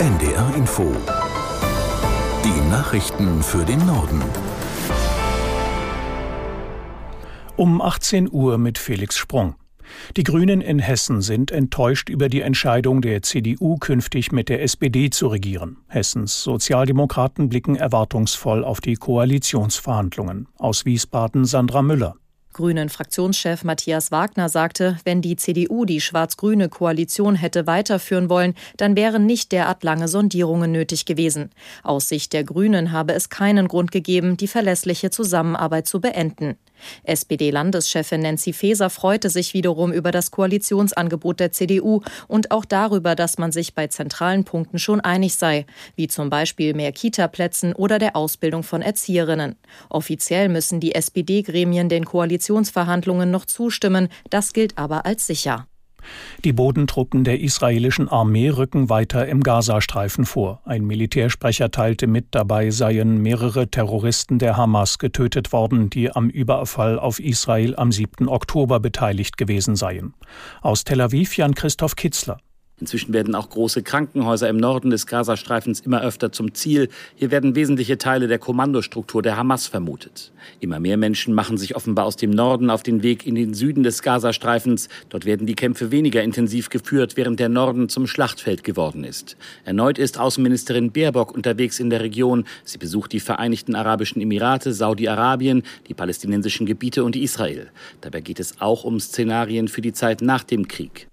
NDR Info. Die Nachrichten für den Norden. Um 18 Uhr mit Felix Sprung. Die Grünen in Hessen sind enttäuscht über die Entscheidung der CDU, künftig mit der SPD zu regieren. Hessens Sozialdemokraten blicken erwartungsvoll auf die Koalitionsverhandlungen. Aus Wiesbaden Sandra Müller. Grünen-Fraktionschef Matthias Wagner sagte, wenn die CDU die schwarz-grüne Koalition hätte weiterführen wollen, dann wären nicht derart lange Sondierungen nötig gewesen. Aus Sicht der Grünen habe es keinen Grund gegeben, die verlässliche Zusammenarbeit zu beenden. SPD-Landeschefin Nancy Faeser freute sich wiederum über das Koalitionsangebot der CDU und auch darüber, dass man sich bei zentralen Punkten schon einig sei, wie zum Beispiel mehr Kita-Plätzen oder der Ausbildung von Erzieherinnen. Offiziell müssen die SPD-Gremien den Koalitionsverhandlungen noch zustimmen, das gilt aber als sicher. Die Bodentruppen der israelischen Armee rücken weiter im Gazastreifen vor. Ein Militärsprecher teilte mit, dabei seien mehrere Terroristen der Hamas getötet worden, die am Überfall auf Israel am 7. Oktober beteiligt gewesen seien. Aus Tel Aviv Jan Christoph Kitzler. Inzwischen werden auch große Krankenhäuser im Norden des Gazastreifens immer öfter zum Ziel. Hier werden wesentliche Teile der Kommandostruktur der Hamas vermutet. Immer mehr Menschen machen sich offenbar aus dem Norden auf den Weg in den Süden des Gazastreifens. Dort werden die Kämpfe weniger intensiv geführt, während der Norden zum Schlachtfeld geworden ist. Erneut ist Außenministerin Baerbock unterwegs in der Region. Sie besucht die Vereinigten Arabischen Emirate, Saudi-Arabien, die palästinensischen Gebiete und Israel. Dabei geht es auch um Szenarien für die Zeit nach dem Krieg.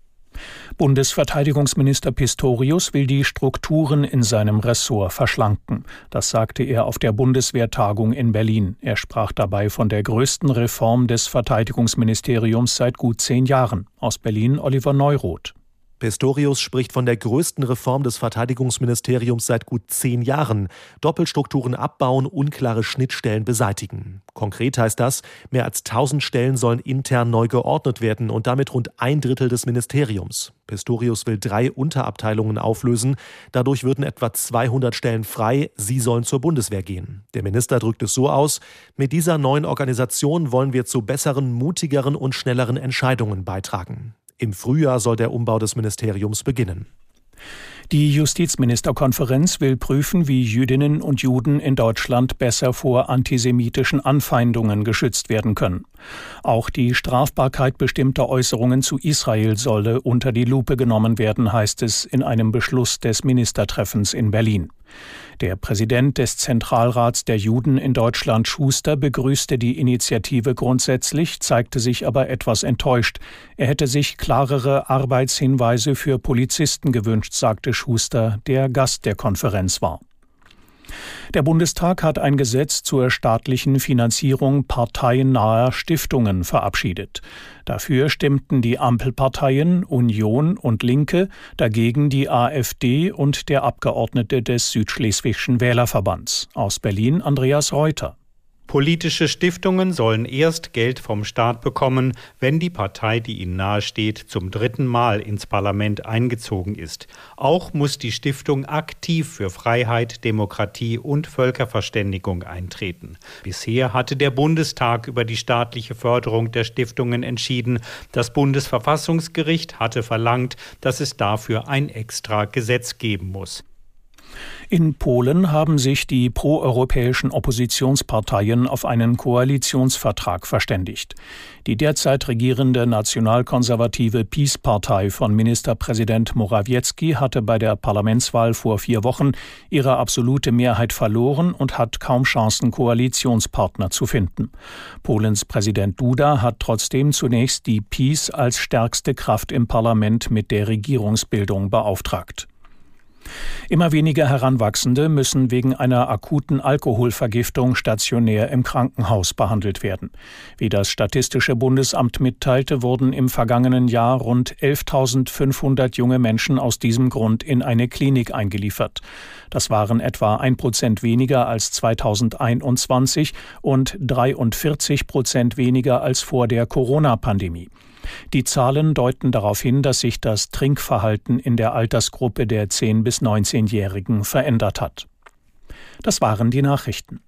Bundesverteidigungsminister Pistorius will die Strukturen in seinem Ressort verschlanken. Das sagte er auf der Bundeswehrtagung in Berlin. Er sprach dabei von der größten Reform des Verteidigungsministeriums seit gut zehn Jahren. Aus Berlin Oliver Neuroth. Pistorius spricht von der größten Reform des Verteidigungsministeriums seit gut zehn Jahren. Doppelstrukturen abbauen, unklare Schnittstellen beseitigen. Konkret heißt das, mehr als 1000 Stellen sollen intern neu geordnet werden und damit rund ein Drittel des Ministeriums. Pistorius will drei Unterabteilungen auflösen. Dadurch würden etwa 200 Stellen frei. Sie sollen zur Bundeswehr gehen. Der Minister drückt es so aus, mit dieser neuen Organisation wollen wir zu besseren, mutigeren und schnelleren Entscheidungen beitragen. Im Frühjahr soll der Umbau des Ministeriums beginnen. Die Justizministerkonferenz will prüfen, wie Jüdinnen und Juden in Deutschland besser vor antisemitischen Anfeindungen geschützt werden können. Auch die Strafbarkeit bestimmter Äußerungen zu Israel solle unter die Lupe genommen werden, heißt es in einem Beschluss des Ministertreffens in Berlin. Der Präsident des Zentralrats der Juden in Deutschland Schuster begrüßte die Initiative grundsätzlich, zeigte sich aber etwas enttäuscht. Er hätte sich klarere Arbeitshinweise für Polizisten gewünscht, sagte Schuster, der Gast der Konferenz war. Der Bundestag hat ein Gesetz zur staatlichen Finanzierung parteiennaher Stiftungen verabschiedet. Dafür stimmten die Ampelparteien Union und Linke, dagegen die AfD und der Abgeordnete des Südschleswigschen Wählerverbands. Aus Berlin Andreas Reuter. Politische Stiftungen sollen erst Geld vom Staat bekommen, wenn die Partei, die ihnen nahesteht, zum dritten Mal ins Parlament eingezogen ist. Auch muss die Stiftung aktiv für Freiheit, Demokratie und Völkerverständigung eintreten. Bisher hatte der Bundestag über die staatliche Förderung der Stiftungen entschieden. Das Bundesverfassungsgericht hatte verlangt, dass es dafür ein extra Gesetz geben muss. In Polen haben sich die proeuropäischen Oppositionsparteien auf einen Koalitionsvertrag verständigt. Die derzeit regierende nationalkonservative PiS-Partei von Ministerpräsident Morawiecki hatte bei der Parlamentswahl vor vier Wochen ihre absolute Mehrheit verloren und hat kaum Chancen, Koalitionspartner zu finden. Polens Präsident Duda hat trotzdem zunächst die PiS als stärkste Kraft im Parlament mit der Regierungsbildung beauftragt. Immer weniger Heranwachsende müssen wegen einer akuten Alkoholvergiftung stationär im Krankenhaus behandelt werden. Wie das Statistische Bundesamt mitteilte, wurden im vergangenen Jahr rund 11.500 junge Menschen aus diesem Grund in eine Klinik eingeliefert. Das waren etwa ein Prozent weniger als 2021 und 43 Prozent weniger als vor der Corona-Pandemie. Die Zahlen deuten darauf hin, dass sich das Trinkverhalten in der Altersgruppe der 10 bis 19-Jährigen verändert hat. Das waren die Nachrichten.